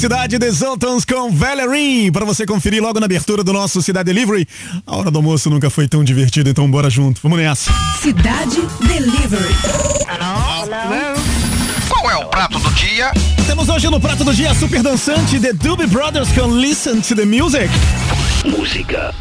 Cidade de Zoltans com Valerie, para você conferir logo na abertura do nosso Cidade Delivery. A hora do almoço nunca foi tão divertida, então bora junto. Vamos nessa. Cidade Delivery. Hello? Qual é o prato do dia? Temos hoje no prato do dia super dançante The Doobie Brothers com Listen to the Music. Música.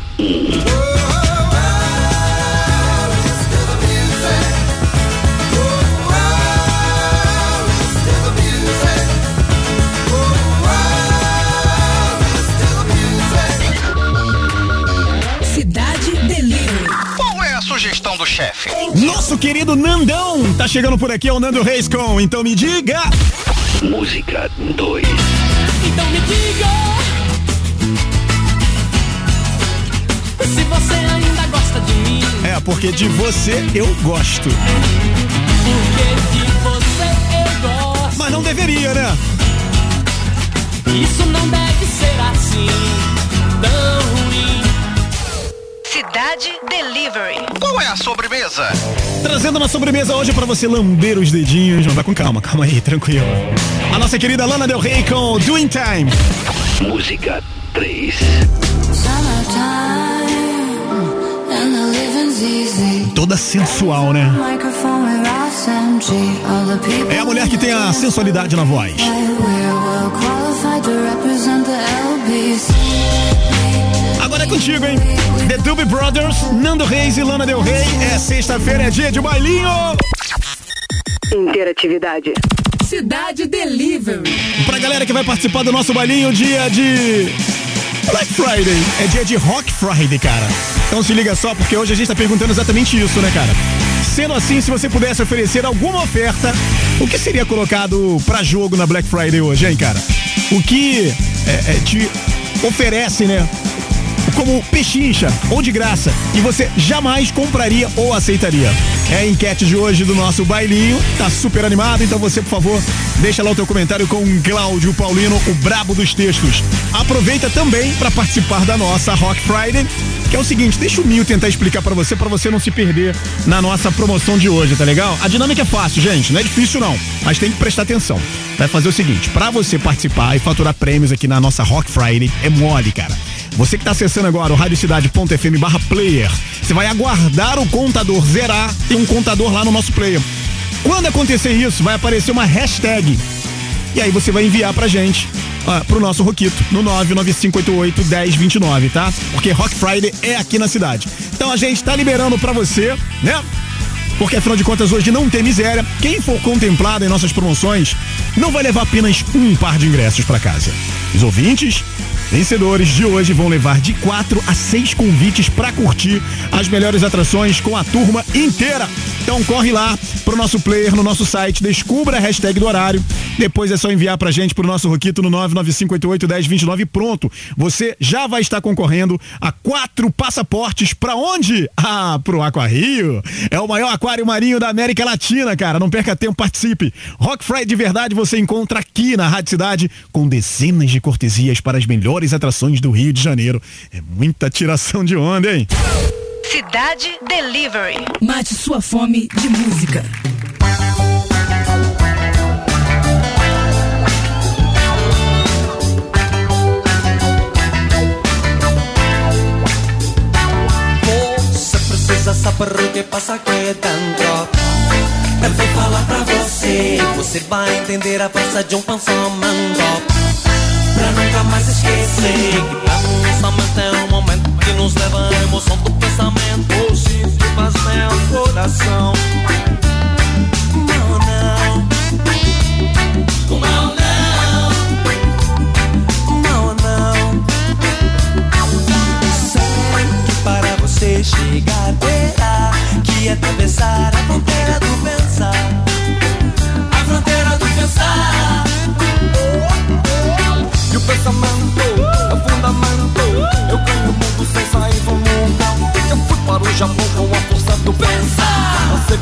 chefe. Nosso querido Nandão tá chegando por aqui, é o Nando Reis com Então Me Diga. Música 2. Então me diga. Se você ainda gosta de mim. É, porque de você eu gosto. Porque de você eu gosto. Mas não deveria, né? Isso não deve ser assim. Não Cidade Delivery. Qual é a sobremesa? Trazendo uma sobremesa hoje pra você lamber os dedinhos. Não, vai com calma, calma aí, tranquilo. A nossa querida Lana Del Rey com Doing Time. Música 3. Toda sensual, né? É a mulher que tem a sensualidade na voz. Contigo, hein? The Doobie Brothers, Nando Reis e Lana Del Rey. É sexta-feira, é dia de bailinho. Interatividade. Cidade Delivery. Pra galera que vai participar do nosso bailinho, dia de Black Friday. É dia de Rock Friday, cara. Então se liga só, porque hoje a gente tá perguntando exatamente isso, né, cara? Sendo assim, se você pudesse oferecer alguma oferta, o que seria colocado pra jogo na Black Friday hoje, hein, cara? O que é, é, te oferece, né? Como pechincha ou de graça e você jamais compraria ou aceitaria. É a enquete de hoje do nosso bailinho, tá super animado, então você, por favor, deixa lá o teu comentário com Cláudio Paulino, o brabo dos textos. Aproveita também para participar da nossa Rock Friday, que é o seguinte, deixa o Mil tentar explicar para você, para você não se perder na nossa promoção de hoje, tá legal? A dinâmica é fácil, gente, não é difícil não, mas tem que prestar atenção. Vai fazer o seguinte, para você participar e faturar prêmios aqui na nossa Rock Friday, é mole, cara. Você que está acessando agora o radiocidade.fm barra player, você vai aguardar o contador zerar, tem um contador lá no nosso player. Quando acontecer isso, vai aparecer uma hashtag. E aí você vai enviar pra gente, uh, pro nosso Roquito, no 995881029, tá? Porque Rock Friday é aqui na cidade. Então a gente tá liberando pra você, né? Porque afinal de contas hoje não tem miséria. Quem for contemplado em nossas promoções não vai levar apenas um par de ingressos para casa. Os ouvintes Vencedores de hoje vão levar de quatro a seis convites para curtir as melhores atrações com a turma inteira. Então corre lá pro nosso player no nosso site, descubra a hashtag do horário. Depois é só enviar pra gente pro nosso Roquito no 995881029 pronto. Você já vai estar concorrendo a quatro passaportes para onde? Ah, pro Aqua Rio. É o maior aquário marinho da América Latina, cara. Não perca tempo, participe. Rock Friday de verdade você encontra aqui na Rádio Cidade com dezenas de cortesias para as melhores atrações do Rio de Janeiro. É muita tiração de onda, hein? Cidade Delivery. Mate sua fome de música. Você precisa saber o que passa aqui dentro. Eu vou falar pra você. Você vai entender a força de um pensamento. Pra nunca mais esquecer que pensamento é um momento que nos leva à emoção do pensamento. Hoje que faz meu coração. Não, não. Não, não. Chegar terá que atravessar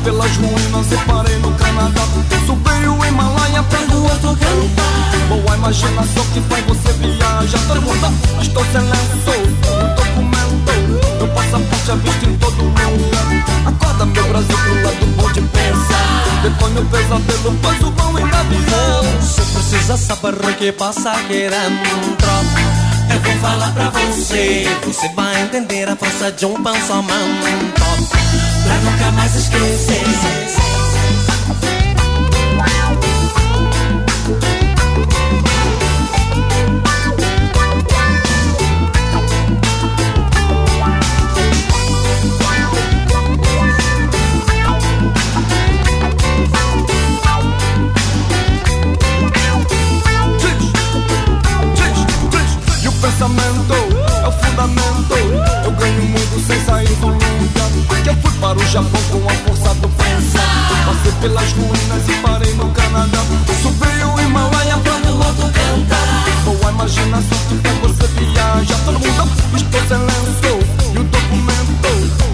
pelas ruínas e parei no Canadá. Subi o Himalaia pra o outro cantar. boa imaginação que faz você viajar. Mundo, estou sem lenço, um documento. Meu passaporte é visto em todo lugar. Acorda meu Brasil pro lado bom de pensar. Depois meu pesadelo faz o bom ainda virou. Você precisa saber o que passa aqui dentro. Eu vou falar pra você. Você vai entender a força de um pensamento. Pra nunca mais esquecer. Japão com a força do pensar. Passei pelas ruínas e parei no Canadá. Subi o Himalaia quando o outro cantar. Boa imaginação que você viajar. Todo mundo lenço e o documento.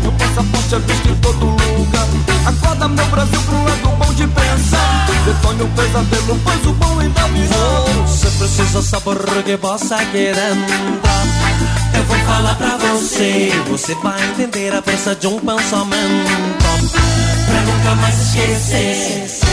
Meu passaporte é visto em todo lugar. Acorda meu Brasil pro lado bom de pensar. Detone o pesadelo, pois o bom ainda virou. Você precisa saber o que passa aqui dentro. Eu vou falar pra você, você vai entender a força de um pensamento. Pra nunca mais esquecer.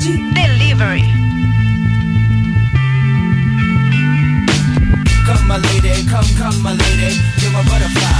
Cidade Delivery. Come my lady, come, come my lady, you're my butterfly,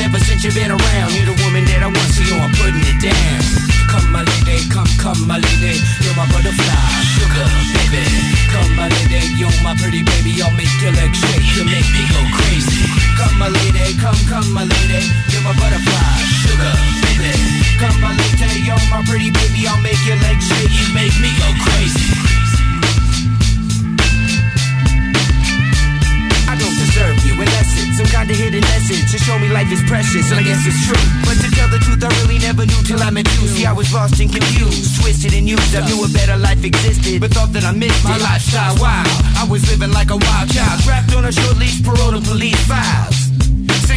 Ever since you've been around, you're the woman that I want, so yo, I'm putting it down. Come, my lady, come, come, my lady, you're my butterfly, sugar, baby. Come, my lady, you're my pretty baby, I'll make your legs shake, you make me go crazy. Come, my lady, come, come, my lady, you're my butterfly, sugar, baby. Come, my lady, you're my pretty baby, I'll make your legs shake, you make me go crazy. I don't deserve you unless some kind of hidden message to show me life is precious, and I guess it's true. But to tell the truth, I really never knew till I met you. See, I was lost and confused, twisted and used. I knew a better life existed, but thought that I missed my lifestyle. Wow, I was living like a wild child, trapped on a short leash, parole to police files.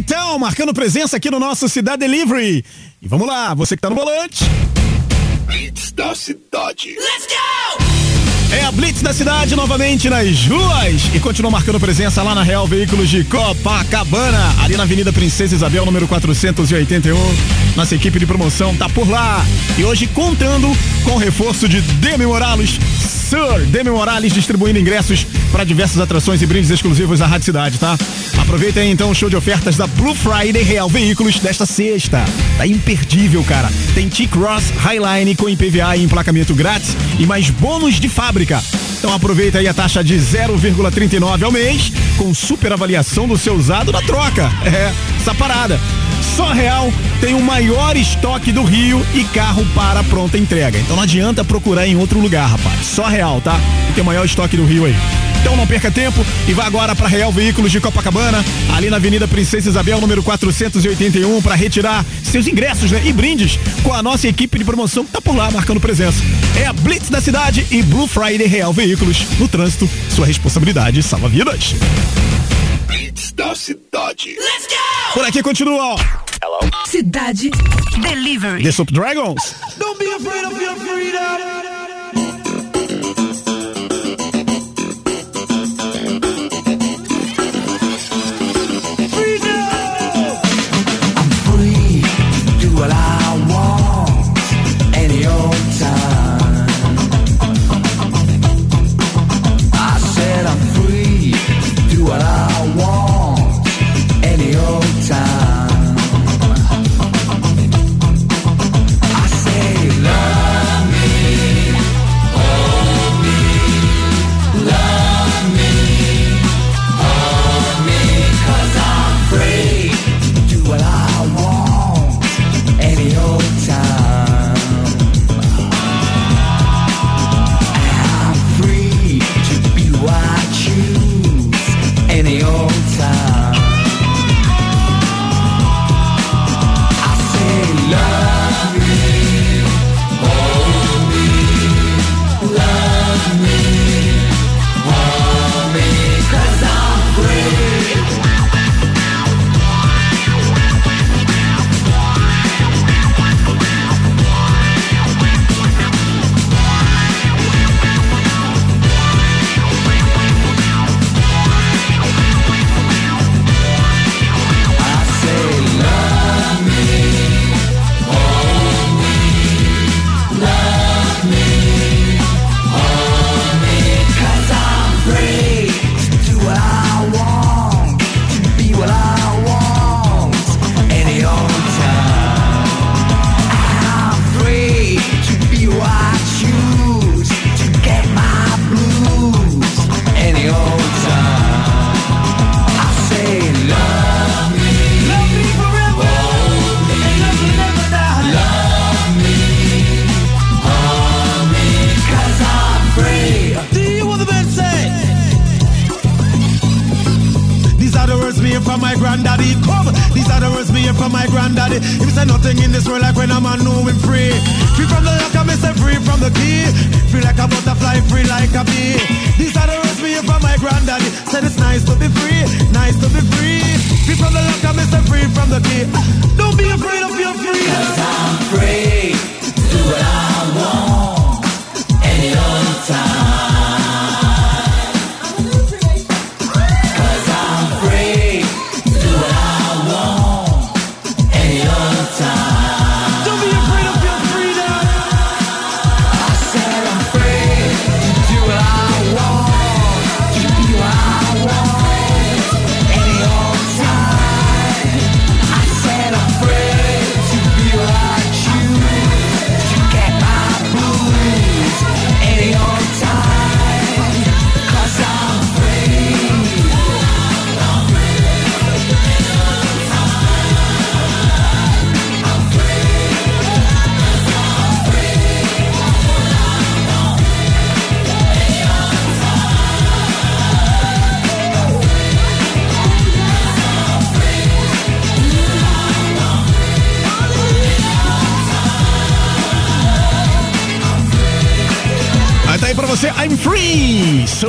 Town, marcando presença aqui no nosso Cidade Delivery. E vamos lá, você que tá no volante. Blitz da cidade. É a Blitz da cidade novamente nas ruas e continua marcando presença lá na Real Veículos de Copacabana, ali na Avenida Princesa Isabel, número 481. Nossa equipe de promoção tá por lá e hoje contando com o reforço de Demi Morales, Sir Demi Morales distribuindo ingressos para diversas atrações e brindes exclusivos da Rádio Cidade, tá? Aproveita aí então o show de ofertas da Blue Friday Real Veículos desta sexta. Tá imperdível, cara. Tem T-Cross Highline com IPVA e emplacamento grátis e mais bônus de fábrica. Então aproveita aí a taxa de 0,39 ao mês com super avaliação do seu usado na troca. É, essa parada. Só Real tem o maior estoque do Rio e carro para pronta entrega. Então não adianta procurar em outro lugar, rapaz. Só Real, tá? E tem o maior estoque do Rio aí. Então não perca tempo e vá agora para Real Veículos de Copacabana, ali na Avenida Princesa Isabel, número 481, para retirar seus ingressos né, e brindes com a nossa equipe de promoção que tá por lá marcando presença. É a Blitz da cidade e Blue Friday Real Veículos. No trânsito, sua responsabilidade salva vidas. Hits da cidade. Let's go! Por aqui continua, ó. Hello? Cidade Delivery. The Soup Dragons. Don't be afraid of your freedom. Free like a butterfly, free like a bee. These are the words me hear from my granddaddy. Said it's nice to be free, nice to be free. Free from the lock, I say free from the key.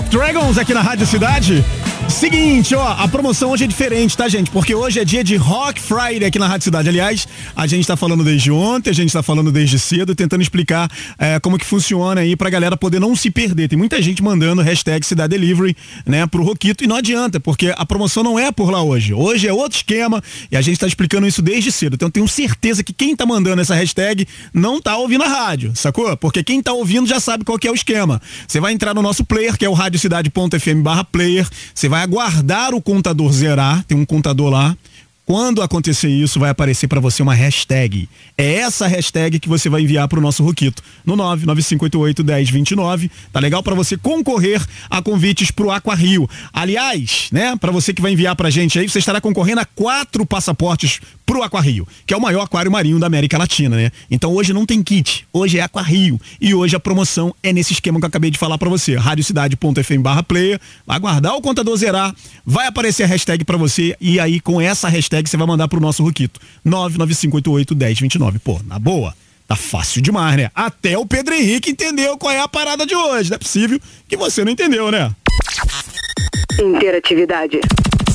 Dragons aqui na Rádio Cidade. Seguinte, ó, a promoção hoje é diferente, tá, gente? Porque hoje é dia de Rock Friday aqui na Rádio Cidade. Aliás, a gente tá falando desde ontem, a gente tá falando desde cedo, tentando explicar é, como que funciona aí pra galera poder não se perder. Tem muita gente mandando hashtag Cidade Delivery, né, pro Roquito, e não adianta, porque a promoção não é por lá hoje. Hoje é outro esquema e a gente tá explicando isso desde cedo. Então tenho certeza que quem tá mandando essa hashtag não tá ouvindo a rádio, sacou? Porque quem tá ouvindo já sabe qual que é o esquema. Você vai entrar no nosso player, que é o radiocidade.fm barra player, você vai aguardar o contador zerar, tem um contador lá. Quando acontecer isso, vai aparecer para você uma hashtag. É essa hashtag que você vai enviar para o nosso Roquito no 995881029. Tá legal para você concorrer a convites pro Aqua Rio. Aliás, né, para você que vai enviar pra gente aí, você estará concorrendo a quatro passaportes pro Aqua Rio, que é o maior aquário marinho da América Latina, né? Então hoje não tem kit, hoje é Aqua Rio e hoje a promoção é nesse esquema que eu acabei de falar para você, radiocidade.fm barra player, aguardar o contador zerar, vai aparecer a hashtag para você e aí com essa hashtag você vai mandar pro nosso Ruquito, 995881029. Pô, na boa, tá fácil demais, né? Até o Pedro Henrique entendeu qual é a parada de hoje, não é possível que você não entendeu, né? Interatividade.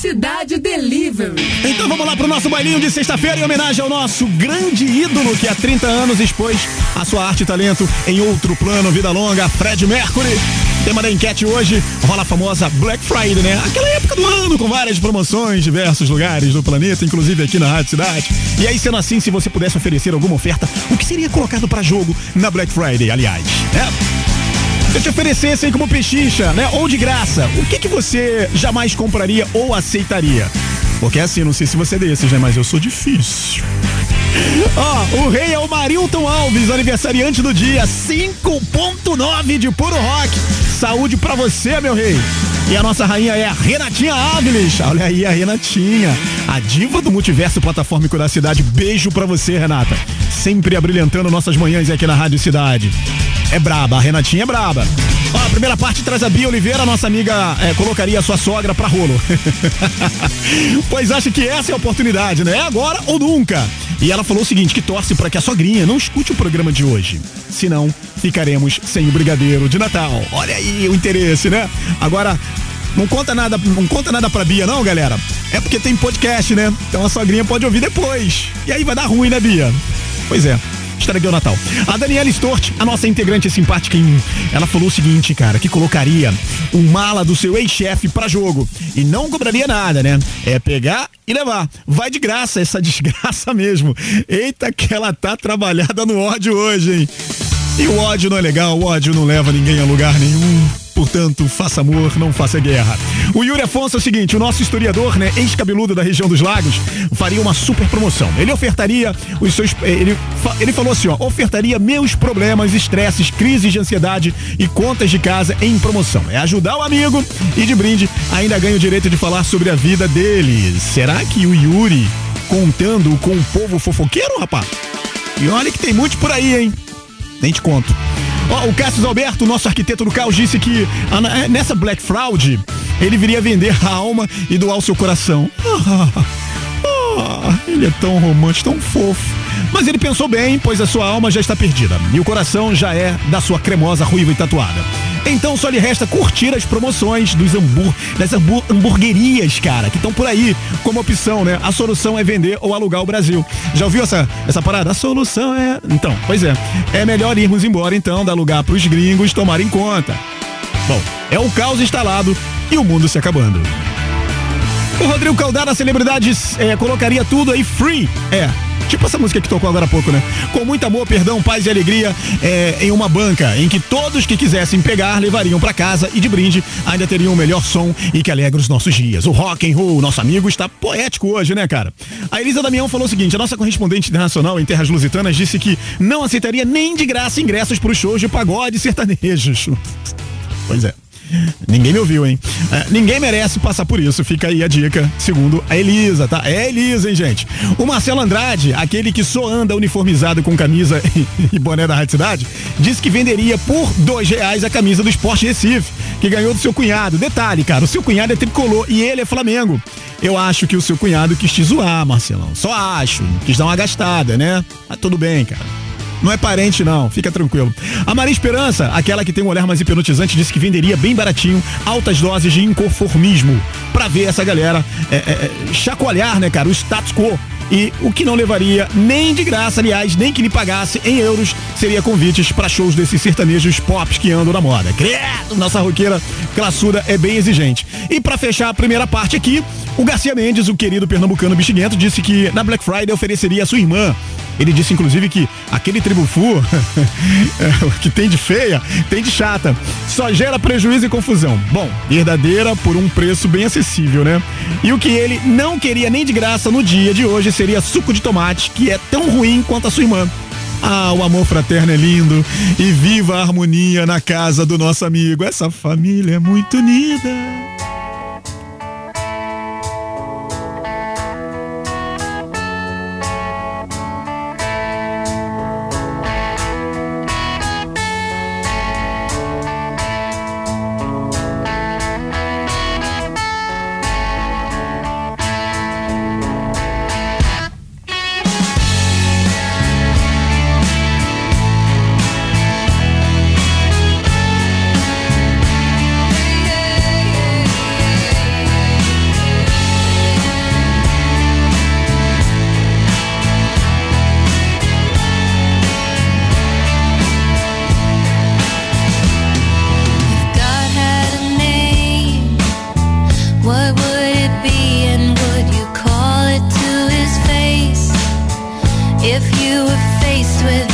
Cidade Delivery. Então vamos lá pro nosso bailinho de sexta-feira em homenagem ao nosso grande ídolo que há 30 anos expôs a sua arte e talento em outro plano, vida longa, Fred Mercury. Tema da enquete hoje rola a famosa Black Friday, né? Aquela época do ano com várias promoções em diversos lugares do planeta, inclusive aqui na Rádio Cidade. E aí, sendo assim, se você pudesse oferecer alguma oferta, o que seria colocado para jogo na Black Friday, aliás, né? Se eu te oferecesse aí como pechincha, né? Ou de graça, o que que você jamais compraria ou aceitaria? Porque assim, não sei se você é desses, né? Mas eu sou difícil. Ó, oh, o rei é o Marilton Alves, aniversariante do dia, 5.9 de puro rock. Saúde pra você, meu rei. E a nossa rainha é a Renatinha Áviles. Olha aí a Renatinha, a diva do multiverso plataformico da cidade. Beijo pra você, Renata. Sempre abrilhantando nossas manhãs aqui na Rádio Cidade. É braba, a Renatinha é braba. Ó, a primeira parte traz a Bia Oliveira, nossa amiga é, colocaria a sua sogra pra rolo. pois acha que essa é a oportunidade, né? É agora ou nunca. E ela falou o seguinte: que torce para que a sogrinha não escute o programa de hoje. Senão, ficaremos sem o brigadeiro de Natal. Olha aí o interesse, né? Agora, não conta nada, não conta nada pra Bia, não, galera. É porque tem podcast, né? Então a sogrinha pode ouvir depois. E aí vai dar ruim, né, Bia? Pois é estraguei o Natal. A Daniela Stort, a nossa integrante simpática em ela falou o seguinte, cara, que colocaria o mala do seu ex-chefe para jogo e não cobraria nada, né? É pegar e levar. Vai de graça essa desgraça mesmo. Eita que ela tá trabalhada no ódio hoje, hein? E o ódio não é legal, o ódio não leva ninguém a lugar nenhum. Portanto, faça amor, não faça guerra. O Yuri Afonso é o seguinte: o nosso historiador, né, ex-cabeludo da região dos lagos, faria uma super promoção. Ele ofertaria os seus. Eh, ele, ele falou assim: ó, ofertaria meus problemas, estresses, crises de ansiedade e contas de casa em promoção. É ajudar o amigo e de brinde ainda ganha o direito de falar sobre a vida dele. Será que o Yuri contando com o povo fofoqueiro, rapaz? E olha que tem muitos por aí, hein? Nem te conto. Ó, o Cássio Alberto, nosso arquiteto do caos, disse que é, nessa Black Fraud ele viria vender a alma e doar o seu coração. Ah, ah, ele é tão romântico, tão fofo. Mas ele pensou bem, pois a sua alma já está perdida e o coração já é da sua cremosa ruiva e tatuada. Então só lhe resta curtir as promoções dos hambur das hambur hamburguerias, cara, que estão por aí como opção, né? A solução é vender ou alugar o Brasil. Já ouviu essa, essa parada? A solução é. Então, pois é. É melhor irmos embora então, dar lugar para os gringos tomarem conta. Bom, é o caos instalado e o mundo se acabando. O Rodrigo Caldara, celebridades, é, colocaria tudo aí free. É, Tipo essa música que tocou agora há pouco, né? Com muito amor, perdão, paz e alegria é, em uma banca em que todos que quisessem pegar levariam para casa e de brinde ainda teriam o melhor som e que alegra os nossos dias. O rock and roll, nosso amigo, está poético hoje, né, cara? A Elisa Damião falou o seguinte: a nossa correspondente internacional em terras lusitanas disse que não aceitaria nem de graça ingressos para os shows de pagode sertanejos. Pois é. Ninguém me ouviu, hein? É, ninguém merece passar por isso. Fica aí a dica, segundo a Elisa, tá? É Elisa, hein, gente? O Marcelo Andrade, aquele que só anda uniformizado com camisa e boné da Rádio Cidade, disse que venderia por dois reais a camisa do Esporte Recife, que ganhou do seu cunhado. Detalhe, cara, o seu cunhado é tricolor e ele é Flamengo. Eu acho que o seu cunhado quis te zoar, Marcelão. Só acho. Quis dar uma gastada, né? Mas tudo bem, cara. Não é parente, não. Fica tranquilo. A Maria Esperança, aquela que tem um olhar mais hipnotizante, disse que venderia bem baratinho altas doses de inconformismo. Pra ver essa galera é, é, é, chacoalhar, né, cara, o status quo e o que não levaria nem de graça, aliás, nem que lhe pagasse em euros, seria convites para shows desses sertanejos pops que andam na moda. Credo, nossa roqueira classuda é bem exigente. E para fechar a primeira parte aqui, o Garcia Mendes, o querido pernambucano bexiguento, disse que na Black Friday ofereceria a sua irmã. Ele disse, inclusive, que aquele tribufu que tem de feia, tem de chata. Só gera prejuízo e confusão. Bom, verdadeira por um preço bem acessível, né? E o que ele não queria nem de graça no dia de hoje seria suco de tomate, que é tão ruim quanto a sua irmã. Ah, o amor fraterno é lindo e viva a harmonia na casa do nosso amigo. Essa família é muito unida. If you were faced with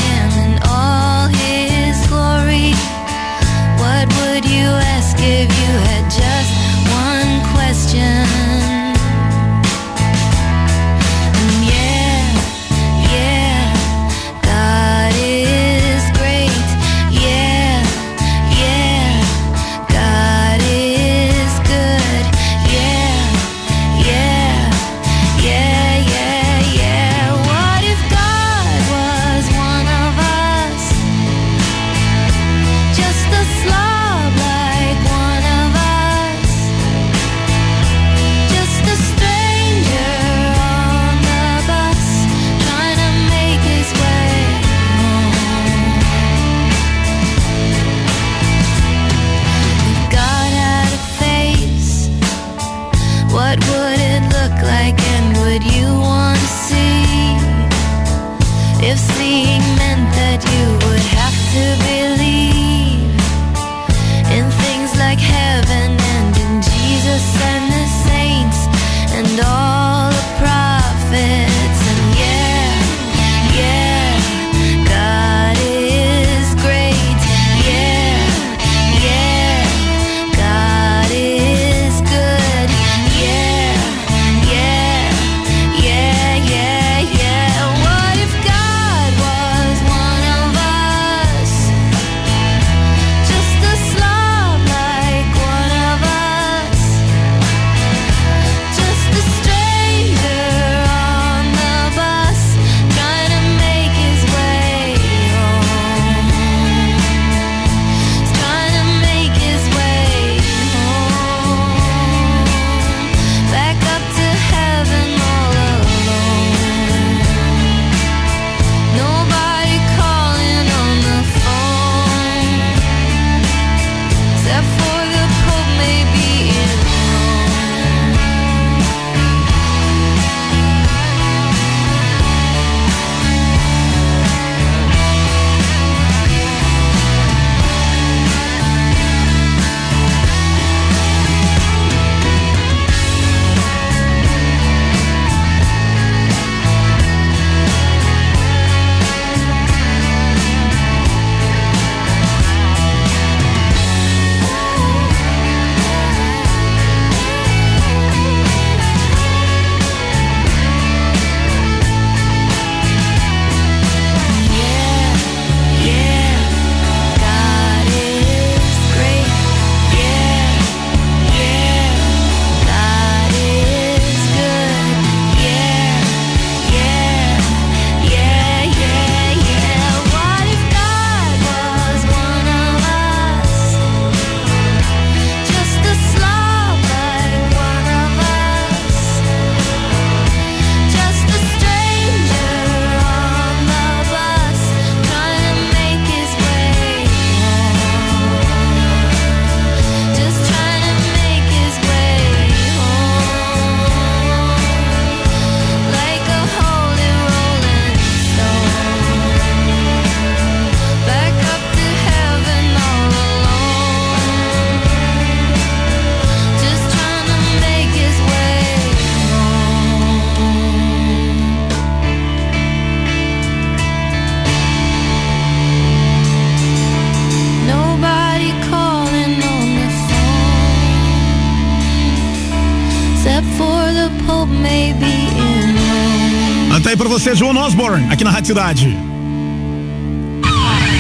você, João Osborne, aqui na Rádio Cidade.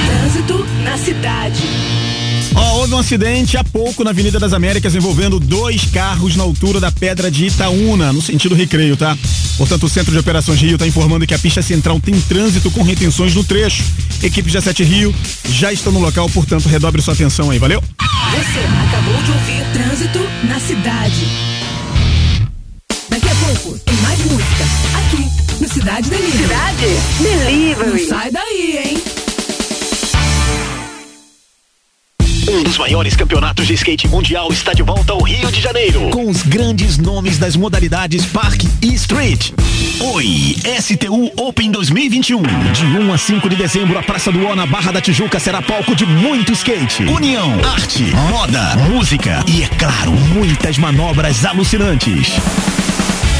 Trânsito na cidade. Ó, houve um acidente há pouco na Avenida das Américas envolvendo dois carros na altura da Pedra de Itaúna, no sentido recreio, tá? Portanto, o Centro de Operações Rio está informando que a pista central tem trânsito com retenções no trecho. Da Sete Rio já estão no local, portanto, redobre sua atenção aí, valeu? Você acabou de ouvir Trânsito na Cidade. Daqui a pouco tem mais música Cidade Delivery. Cidade Delivery. Não sai daí, hein? Um dos maiores campeonatos de skate mundial está de volta ao Rio de Janeiro. Com os grandes nomes das modalidades Park e Street. Oi, STU Open 2021. De 1 a 5 de dezembro, a Praça do O na Barra da Tijuca será palco de muito skate. União, arte, moda, música e, é claro, muitas manobras alucinantes.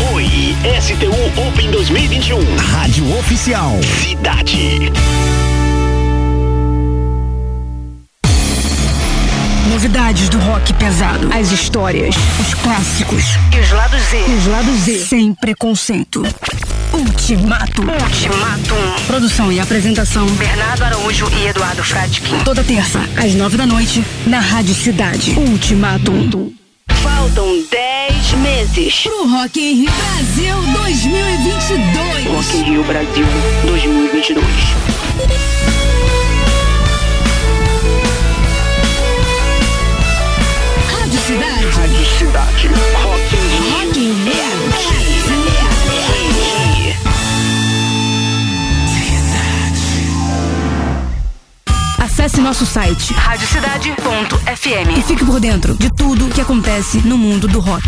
Oi, STU Open 2021. Rádio Oficial. Cidade. Novidades do rock pesado. As histórias, os clássicos. E os lados Z. Os lados Z. Sem preconceito. Ultimato. Ultimato. Produção e apresentação. Bernardo Araújo e Eduardo Fradkin. Toda terça, às nove da noite, na Rádio Cidade. Ultimato. Faltam 10 meses. Pro Rock in Rio Brasil 2022. Rock in Rio Brasil 2022. Rádio Cidade. Rádio Cidade. Rock in Rio. Rock in Rio. Acesse nosso site Radiocidade.fm. e fique por dentro de tudo que acontece no mundo do rock.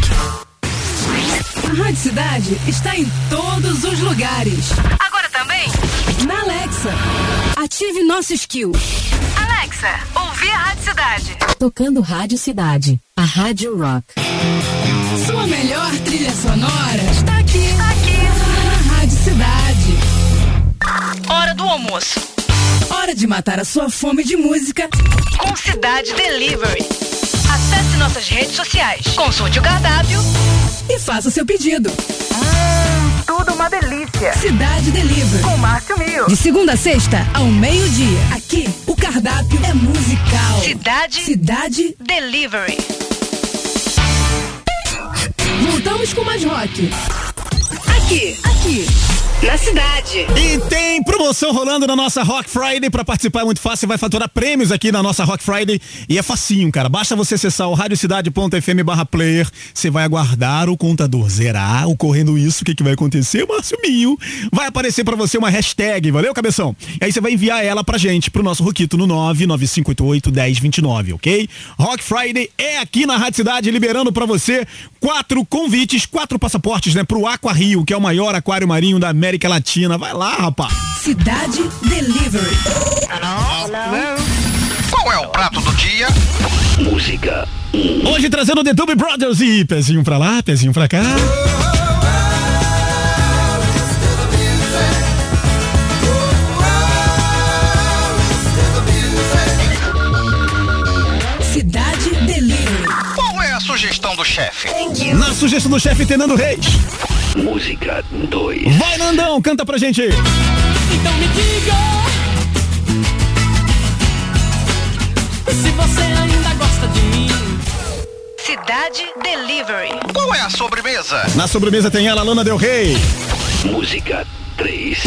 A Rádio Cidade está em todos os lugares. Agora também. Na Alexa, ative nosso skill. Alexa, ouvir a Rádio Cidade. Tocando Rádio Cidade, a Rádio Rock. Sua melhor trilha sonora está aqui. Está aqui. Na Rádio Cidade. Hora do almoço. Hora de matar a sua fome de música. Com Cidade Delivery. Acesse nossas redes sociais. Consulte o cardápio. E faça seu pedido. Hum, tudo uma delícia. Cidade Delivery. Com Márcio Mil. De segunda a sexta, ao meio-dia. Aqui, o cardápio é musical. Cidade Cidade. Delivery. Voltamos com mais rock. Aqui. Aqui. Na cidade. E tem promoção rolando na nossa Rock Friday. Pra participar é muito fácil, vai faturar prêmios aqui na nossa Rock Friday. E é facinho, cara. Basta você acessar o radiocidade.fm barra player. Você vai aguardar o contador zerar. Ocorrendo isso, o que, que vai acontecer? Márcio Mil. Vai aparecer pra você uma hashtag, valeu, cabeção? E aí você vai enviar ela pra gente, pro nosso Roquito no 995881029, ok? Rock Friday é aqui na Rádio Cidade, liberando pra você quatro convites, quatro passaportes, né? Pro Aqua Rio, que é o maior aquário marinho da América Latina. Vai lá, rapaz. Cidade Delivery. Qual é o prato do dia? Música. Hoje trazendo The Doobie Brothers e pezinho pra lá, pezinho pra cá. Cidade Delivery. Qual é a sugestão do chefe? Na sugestão do chefe Tenando Reis. Música 2. Vai, Nandão, canta pra gente. Então me diga se você ainda gosta de mim. Cidade Delivery. Qual é a sobremesa? Na sobremesa tem ela, Lana Del Rey. Música 3.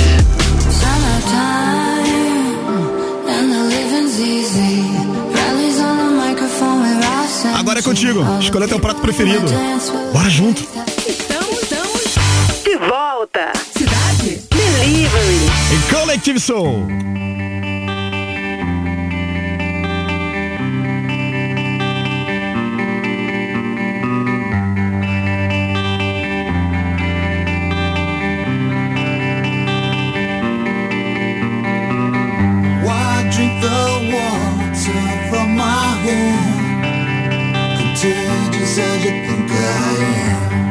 Agora é contigo. Escolha teu prato preferido. Bora junto. De volta. Cidade Delivery. E Collective Soul. Why drink the water from my hand? Contagious as you think I am.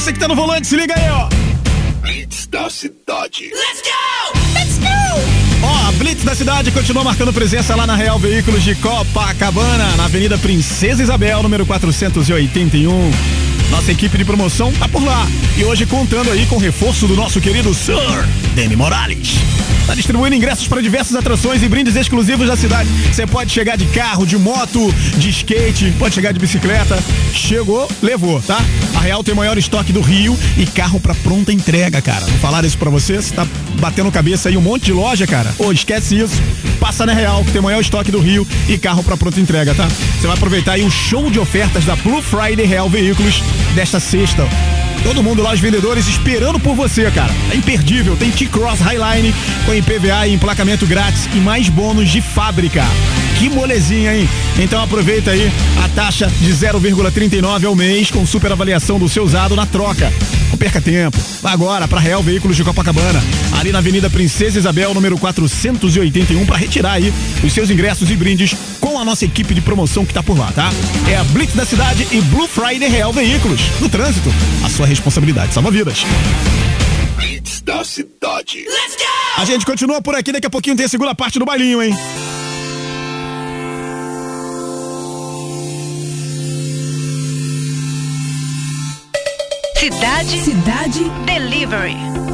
Você que tá no volante, se liga aí, ó. Blitz da cidade. Let's go! Let's go! Ó, a Blitz da cidade continua marcando presença lá na Real Veículos de Copacabana, na Avenida Princesa Isabel, número 481. Nossa equipe de promoção tá por lá. E hoje contando aí com o reforço do nosso querido Sir Demi Morales. Tá distribuindo ingressos para diversas atrações e brindes exclusivos da cidade. Você pode chegar de carro, de moto, de skate, pode chegar de bicicleta. Chegou, levou, tá? A Real tem o maior estoque do Rio e carro para pronta entrega, cara. Vou falar isso para você, você tá batendo cabeça aí um monte de loja, cara. Ô, esquece isso. Passa na Real, que tem o maior estoque do Rio e carro para pronta entrega, tá? Você vai aproveitar aí o show de ofertas da Blue Friday Real Veículos desta sexta. Todo mundo lá, os vendedores, esperando por você, cara. É imperdível. Tem T-Cross Highline com IPVA e emplacamento grátis e mais bônus de fábrica. Que molezinha, hein? Então aproveita aí a taxa de 0,39 ao mês com super avaliação do seu usado na troca. Não perca tempo. Vá agora para Real Veículos de Copacabana, ali na Avenida Princesa Isabel, número 481, para retirar aí os seus ingressos e brindes com a nossa equipe de promoção que tá por lá, tá? É a Blitz da cidade e Blue Friday Real Veículos. No trânsito, a sua responsabilidade salva vidas. Blitz da cidade. Let's go! A gente continua por aqui, daqui a pouquinho tem a segunda parte do bailinho, hein? Cidade Cidade Delivery.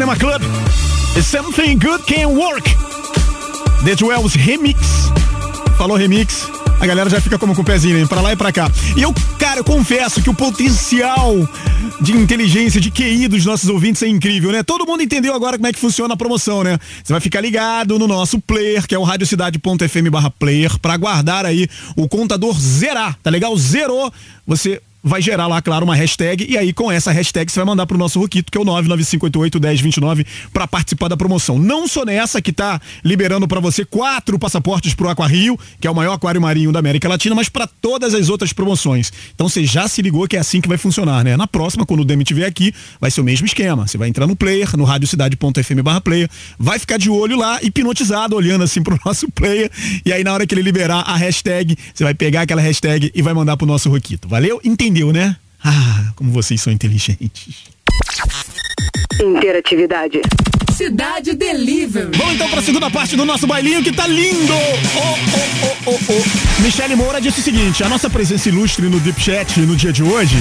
Cinema Club. Something Good Can Work. The 12 Remix. Falou remix. A galera já fica como com o pezinho, hein? pra lá e pra cá. E eu, cara, eu confesso que o potencial de inteligência, de QI dos nossos ouvintes é incrível, né? Todo mundo entendeu agora como é que funciona a promoção, né? Você vai ficar ligado no nosso player, que é o radiocidade.fm barra player, pra guardar aí o contador zerar, tá legal? Zerou, você vai gerar lá, claro, uma hashtag e aí com essa hashtag você vai mandar pro nosso Roquito, que é o 995881029 para participar da promoção. Não só nessa que tá liberando para você quatro passaportes pro Aquario, que é o maior aquário marinho da América Latina, mas para todas as outras promoções. Então você já se ligou que é assim que vai funcionar, né? Na próxima, quando o Demi tiver aqui, vai ser o mesmo esquema. Você vai entrar no player, no radiocidade.fm barra player, vai ficar de olho lá, hipnotizado, olhando assim pro nosso player, e aí na hora que ele liberar a hashtag, você vai pegar aquela hashtag e vai mandar pro nosso Roquito. Valeu? Entendi entendeu, né? Ah, como vocês são inteligentes. Interatividade. Cidade Delivery. Vamos então para a segunda parte do nosso bailinho que tá lindo. Oh, oh, oh, oh, oh. Michele Moura disse o seguinte: a nossa presença ilustre no Deep Chat no dia de hoje,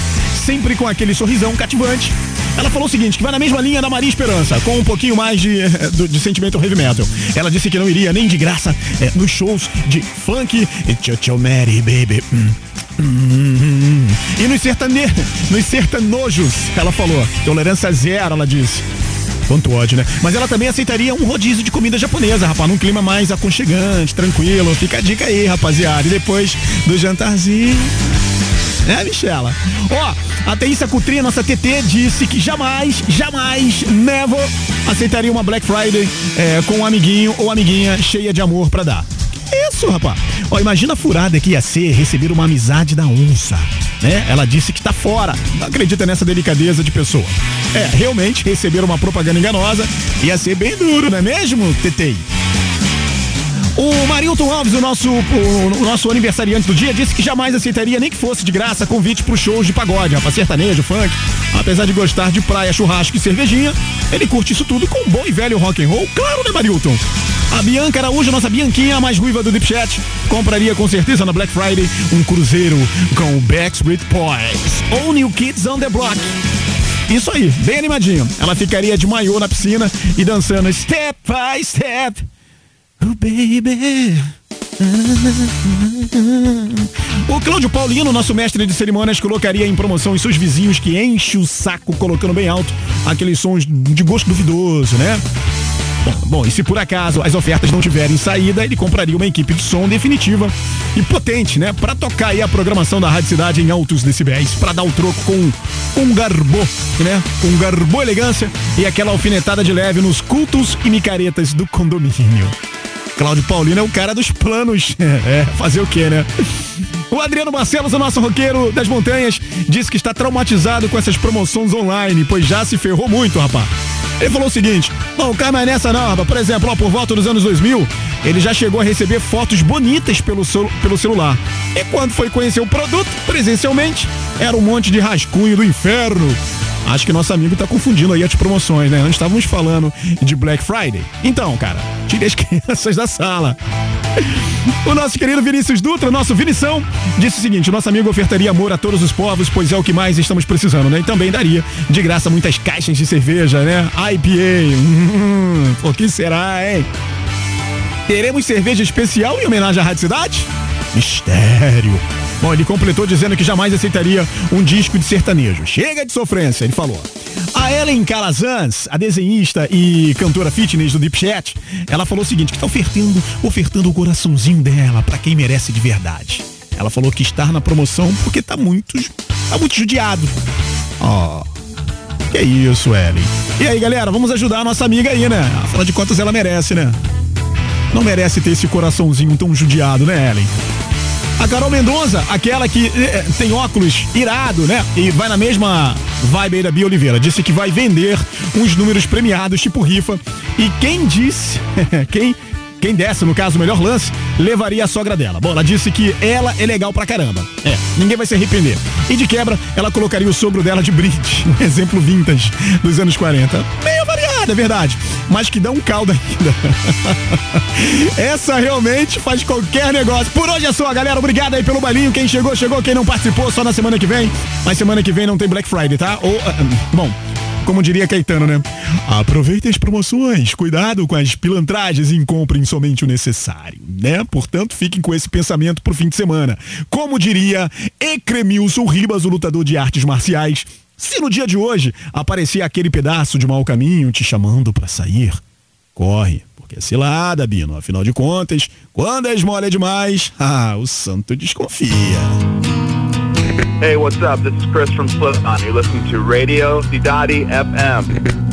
sempre com aquele sorrisão cativante. Ela falou o seguinte, que vai na mesma linha da Maria Esperança, com um pouquinho mais de, de, de sentimento heavy metal. Ela disse que não iria nem de graça é, nos shows de funk e tchau tchau Mary, baby. Hum. Hum, e nos, sertane... nos sertanojos, ela falou. Tolerância zero, ela disse. Quanto ódio, né? Mas ela também aceitaria um rodízio de comida japonesa, rapaz, num clima mais aconchegante, tranquilo. Fica a dica aí, rapaziada. E depois do jantarzinho. É, Michela? Ó, a Thaísa Cutrinha, nossa TT, disse que jamais, jamais, never aceitaria uma Black Friday é, com um amiguinho ou amiguinha cheia de amor pra dar. Isso, rapaz. Ó, imagina a furada que ia ser receber uma amizade da onça, né? Ela disse que tá fora. Não acredita nessa delicadeza de pessoa. É, realmente, receber uma propaganda enganosa ia ser bem duro, não é mesmo, Tetei? O Marilton Alves, o nosso, o, nosso aniversariante do dia, disse que jamais aceitaria, nem que fosse de graça, convite pro shows de pagode, rapaz, sertanejo, funk. Apesar de gostar de praia, churrasco e cervejinha, ele curte isso tudo com um bom e velho rock and roll, claro, né, Marilton? A Bianca Araújo, nossa Bianquinha, a mais ruiva do Deep Chat, compraria com certeza na Black Friday um cruzeiro com o Backstreet Boys ou New Kids on the Block. Isso aí, bem animadinho. Ela ficaria de maiô na piscina e dançando step by step. Oh, baby. O Cláudio Paulino, nosso mestre de cerimônias, colocaria em promoção os seus vizinhos que enche o saco colocando bem alto aqueles sons de gosto duvidoso, né? Bom, e se por acaso as ofertas não tiverem saída, ele compraria uma equipe de som definitiva e potente, né? Para tocar aí a programação da Rádio Cidade em altos decibéis, para dar o troco com um garbo, né? Com garbo elegância e aquela alfinetada de leve nos cultos e micaretas do condomínio. Cláudio Paulino é o cara dos planos. É, fazer o quê, né? O Adriano Barcelos, o nosso roqueiro das montanhas, disse que está traumatizado com essas promoções online, pois já se ferrou muito, rapaz. Ele falou o seguinte: não, cai mais nessa não, rapaz. Por exemplo, ó, por volta dos anos 2000, ele já chegou a receber fotos bonitas pelo, pelo celular. E quando foi conhecer o produto presencialmente, era um monte de rascunho do inferno. Acho que nosso amigo tá confundindo aí as promoções, né? Nós estávamos falando de Black Friday. Então, cara, tire as crianças da sala. O nosso querido Vinícius Dutra, nosso Vinição, disse o seguinte: nosso amigo ofertaria amor a todos os povos, pois é o que mais estamos precisando, né? E também daria de graça muitas caixas de cerveja, né? IPA. Hum, por que será, hein? Teremos cerveja especial em homenagem à Rádio Cidade? Mistério. Bom, ele completou dizendo que jamais aceitaria um disco de sertanejo. Chega de sofrência, ele falou. A Ellen Calazans, a desenhista e cantora fitness do Deep Chat, ela falou o seguinte, que tá ofertando, ofertando o coraçãozinho dela para quem merece de verdade. Ela falou que estar na promoção porque tá muito, tá muito judiado. Ó, oh, que isso, Ellen. E aí, galera, vamos ajudar a nossa amiga aí, né? Afinal de contas, ela merece, né? Não merece ter esse coraçãozinho tão judiado, né, Ellen? A Carol Mendonça, aquela que eh, tem óculos irado, né? E vai na mesma vibe aí da Bia Oliveira. Disse que vai vender uns números premiados, tipo rifa. E quem disse, quem quem desse, no caso, o melhor lance, levaria a sogra dela. Bom, ela disse que ela é legal pra caramba. É, ninguém vai se arrepender. E de quebra, ela colocaria o sogro dela de brinde. Um exemplo vintage dos anos 40. Meio variada, é verdade. Mas que dá um caldo ainda. Essa realmente faz qualquer negócio. Por hoje é só, galera. Obrigado aí pelo balinho. Quem chegou, chegou. Quem não participou, só na semana que vem. Mas semana que vem não tem Black Friday, tá? Ou, uh, bom, Como diria Caetano, né? Aproveitem as promoções, cuidado com as pilantragens e comprem somente o necessário, né? Portanto, fiquem com esse pensamento pro fim de semana. Como diria Ecremilson Ribas, o lutador de artes marciais, se no dia de hoje aparecer aquele pedaço de mau caminho te chamando para sair, corre, porque é cilada, Bino. Afinal de contas, quando a esmola é demais, ah, o santo desconfia. Hey, what's up? This is Chris from Slipknot. You're listening to Radio Didadi FM.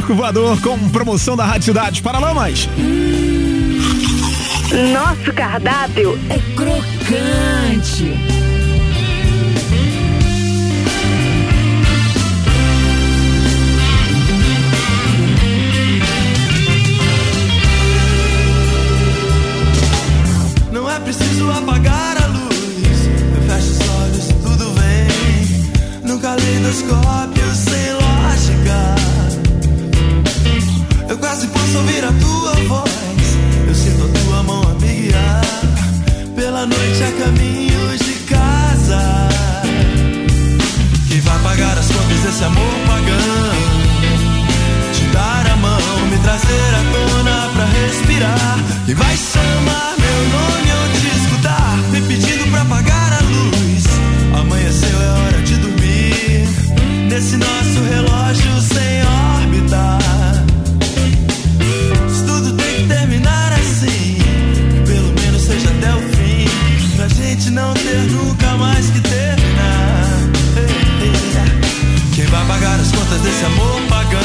Circo Voador com promoção da Rádio Cidade Paralamas. Nosso cardápio é uma noite a caminho de casa. Que vai pagar as contas desse amor pagão. Te dar a mão, me trazer à tona pra respirar. Quem vai chamar meu nome ou te escutar, me pedindo pra pagar a luz. Amanheceu, é hora de dormir. Nesse nome desse amor pagão.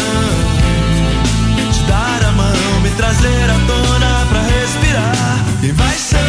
Te dar a mão, me trazer à tona pra respirar. Quem vai ser?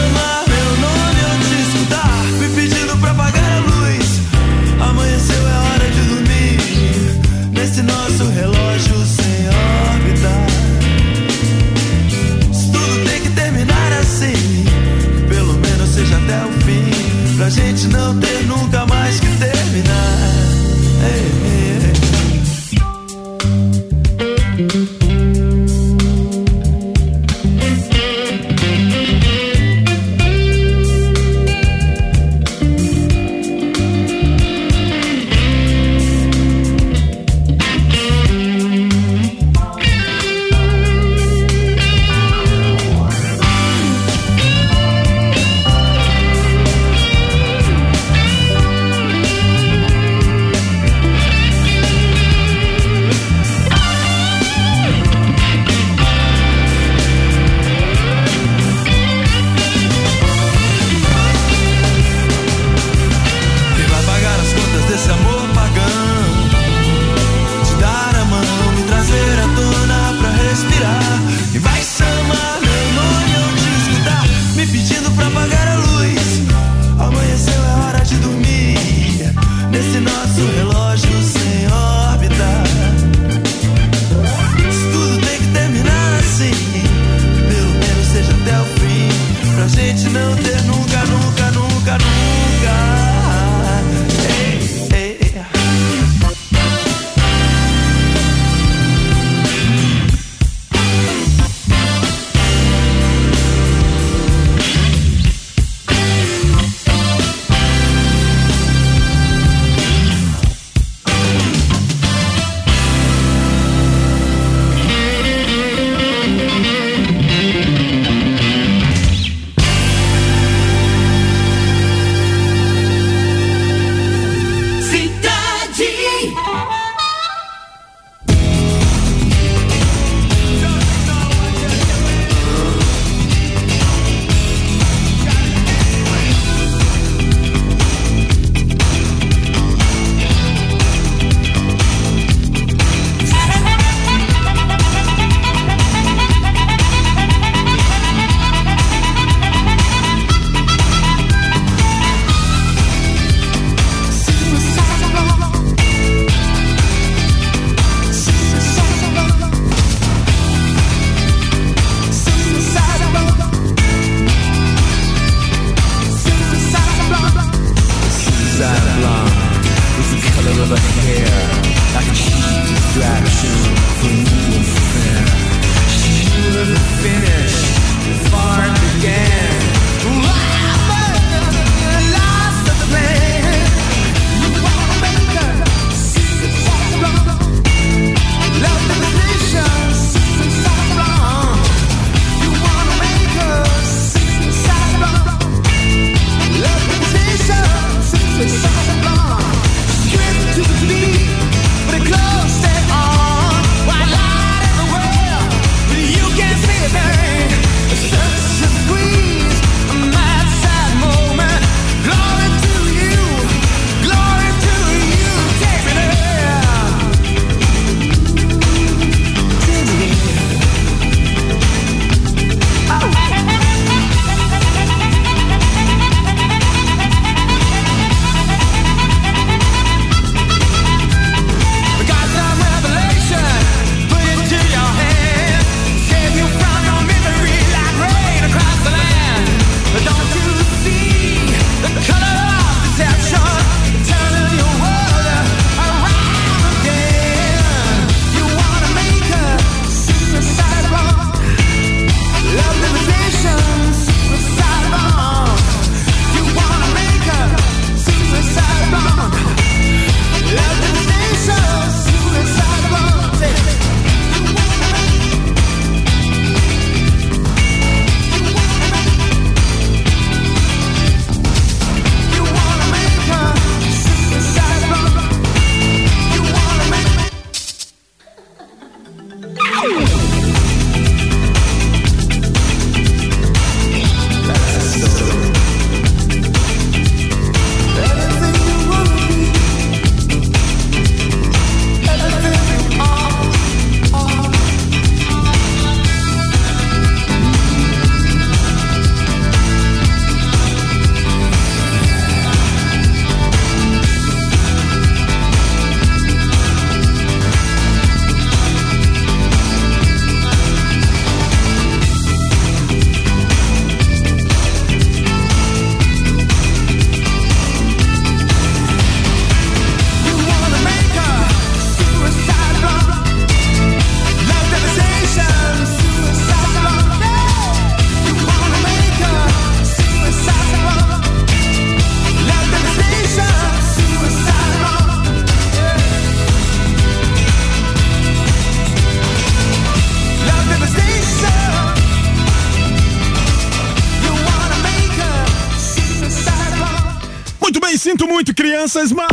Muito, crianças, mas.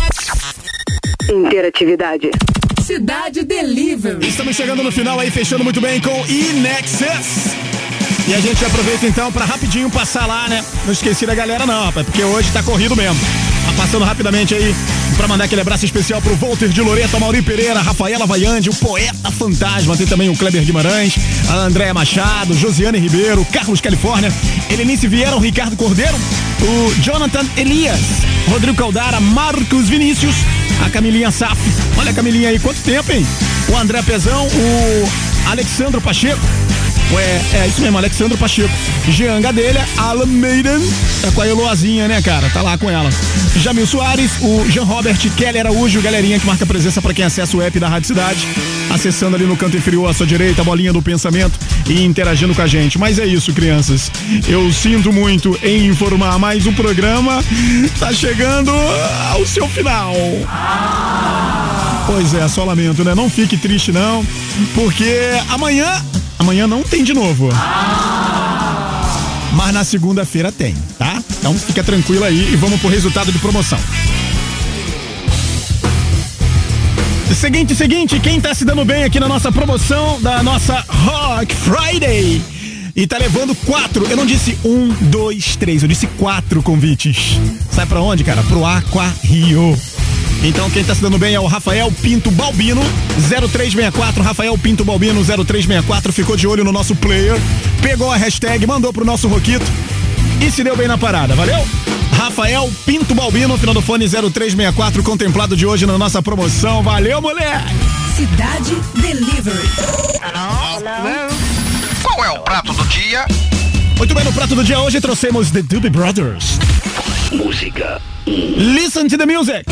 Interatividade. Cidade Delivery. Estamos chegando no final aí, fechando muito bem com Inexus. E a gente aproveita então para rapidinho passar lá, né? Não esqueci da galera não, rapaz, porque hoje tá corrido mesmo. Tá passando rapidamente aí para mandar aquele abraço especial pro Walter de Loreto, Mauri Pereira, Rafaela Vaiande, o poeta fantasma, tem também o Kleber Guimarães, a Andréa Machado, Josiane Ribeiro, Carlos Califórnia, Helenice Vieira, o Ricardo Cordeiro, o Jonathan Elias, Rodrigo Caldara, Marcos Vinícius, a Camilinha Saf. Olha a Camilinha aí, quanto tempo, hein? O André Pezão, o Alexandro Pacheco, é, é isso mesmo, Alexandre Pacheco. Jean Gadelha, Alan Maiden, tá com a Eloazinha, né, cara? Tá lá com ela. Jamil Soares, o Jean Robert, Kelly Araújo, galerinha que marca presença para quem acessa o app da Rádio Cidade, acessando ali no canto inferior à sua direita, a bolinha do pensamento e interagindo com a gente. Mas é isso, crianças. Eu sinto muito em informar, mas o programa tá chegando ao seu final. Pois é, só lamento, né? Não fique triste, não, porque amanhã Amanhã não tem de novo. Mas na segunda-feira tem, tá? Então fica tranquilo aí e vamos pro resultado de promoção. Seguinte, seguinte, quem tá se dando bem aqui na nossa promoção da nossa Rock Friday e tá levando quatro. Eu não disse um, dois, três, eu disse quatro convites. Sai pra onde, cara? Pro Aqua Rio. Então quem tá se dando bem é o Rafael Pinto Balbino, 0364, Rafael Pinto Balbino 0364, ficou de olho no nosso player, pegou a hashtag, mandou pro nosso Roquito e se deu bem na parada, valeu? Rafael Pinto Balbino, final do fone 0364, contemplado de hoje na nossa promoção. Valeu, moleque! Cidade Delivery. Qual é o prato do dia? Muito bem, no prato do dia hoje trouxemos The Doobie Brothers. Música. Listen to the music.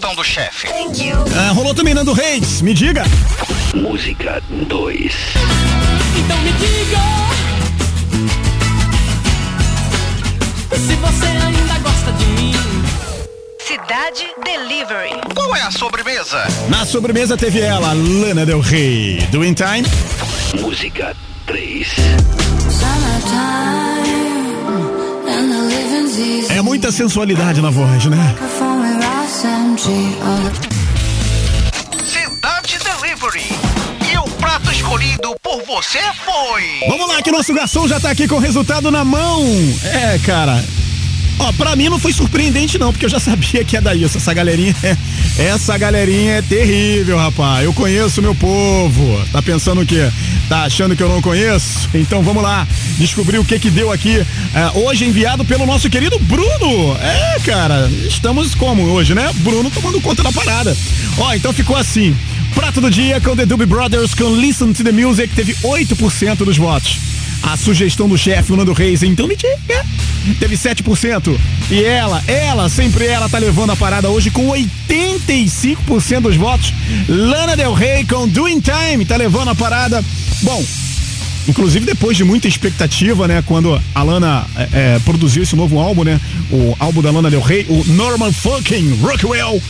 Sugestão do chefe? Ah, rolou também Nando Reis, me diga. Música 2. Então me diga se você ainda gosta de mim. Cidade Delivery. Qual é a sobremesa? Na sobremesa teve ela, Lana Del Rey, do In Time. Música 3. É muita sensualidade na voz, né? Cidade Delivery. E o prato escolhido por você foi. Vamos lá, que nosso garçom já tá aqui com o resultado na mão. É, cara. Ó, pra mim não foi surpreendente não, porque eu já sabia que ia dar isso. Essa galerinha, é, essa galerinha é terrível, rapaz. Eu conheço meu povo. Tá pensando o quê? Tá achando que eu não conheço? Então vamos lá, descobrir o que que deu aqui. é, hoje enviado pelo nosso querido Bruno. É, cara, estamos como hoje, né? Bruno tomando conta da parada. Ó, então ficou assim. Prato do dia com The Doobie Brothers com Listen to the Music teve 8% dos votos. A sugestão do chefe, o Nando Reis, então me diga, teve 7%. E ela, ela, sempre ela, tá levando a parada hoje com 85% dos votos. Lana Del Rey com Doing Time tá levando a parada. Bom, Inclusive depois de muita expectativa, né? Quando a Lana é, é, produziu esse novo álbum, né? O álbum da Lana Del Rey, o Norman Fucking Rockwell.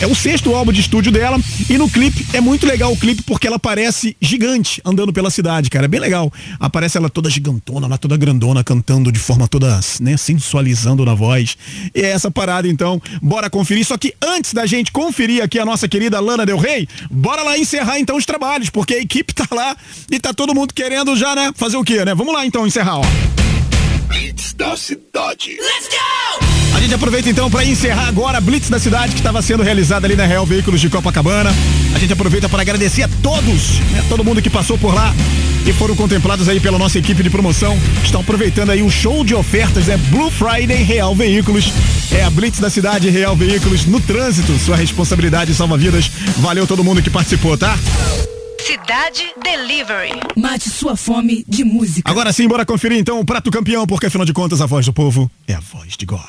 É o sexto álbum de estúdio dela e no clipe é muito legal o clipe porque ela parece gigante andando pela cidade, cara. É bem legal. Aparece ela toda gigantona, lá toda grandona, cantando de forma toda, né, sensualizando na voz. E é essa parada então. Bora conferir. Só que antes da gente conferir aqui a nossa querida Lana Del Rey, bora lá encerrar então os trabalhos, porque a equipe tá lá e tá todo mundo querendo já, né, fazer o quê, né? Vamos lá então encerrar, ó. Blitz da cidade. A gente aproveita então para encerrar agora a Blitz da cidade que estava sendo realizada ali na Real Veículos de Copacabana. A gente aproveita para agradecer a todos, né, todo mundo que passou por lá e foram contemplados aí pela nossa equipe de promoção. Estão aproveitando aí o show de ofertas, é Blue Friday Real Veículos. É a Blitz da cidade Real Veículos no trânsito. Sua responsabilidade salva vidas. Valeu todo mundo que participou, tá? Cidade Delivery. Mate sua fome de música. Agora sim, bora conferir então o prato campeão, porque afinal de contas a voz do povo é a voz de God.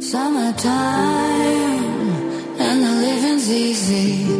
Summertime and the living's easy.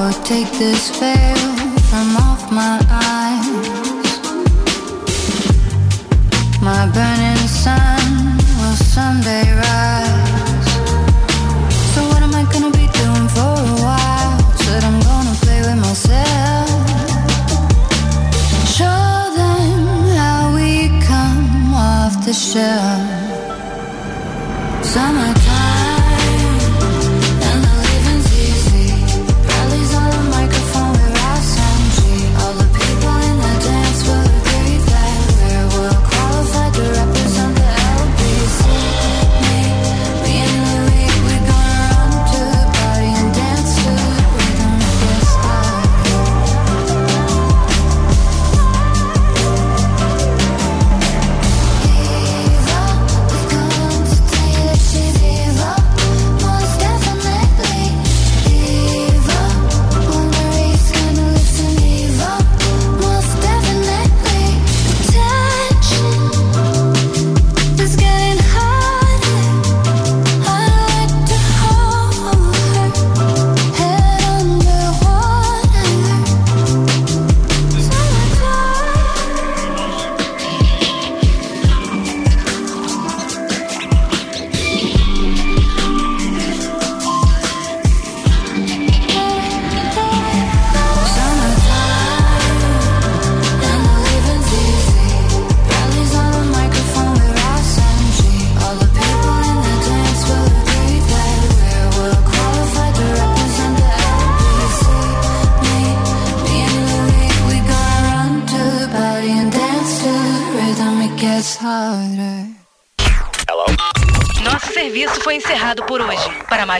Or take this veil from off my eyes. My burning sun will someday rise.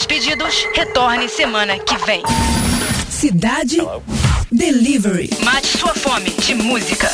mais pedidos, retorne semana que vem. Cidade Hello. Delivery. Mate sua fome de música.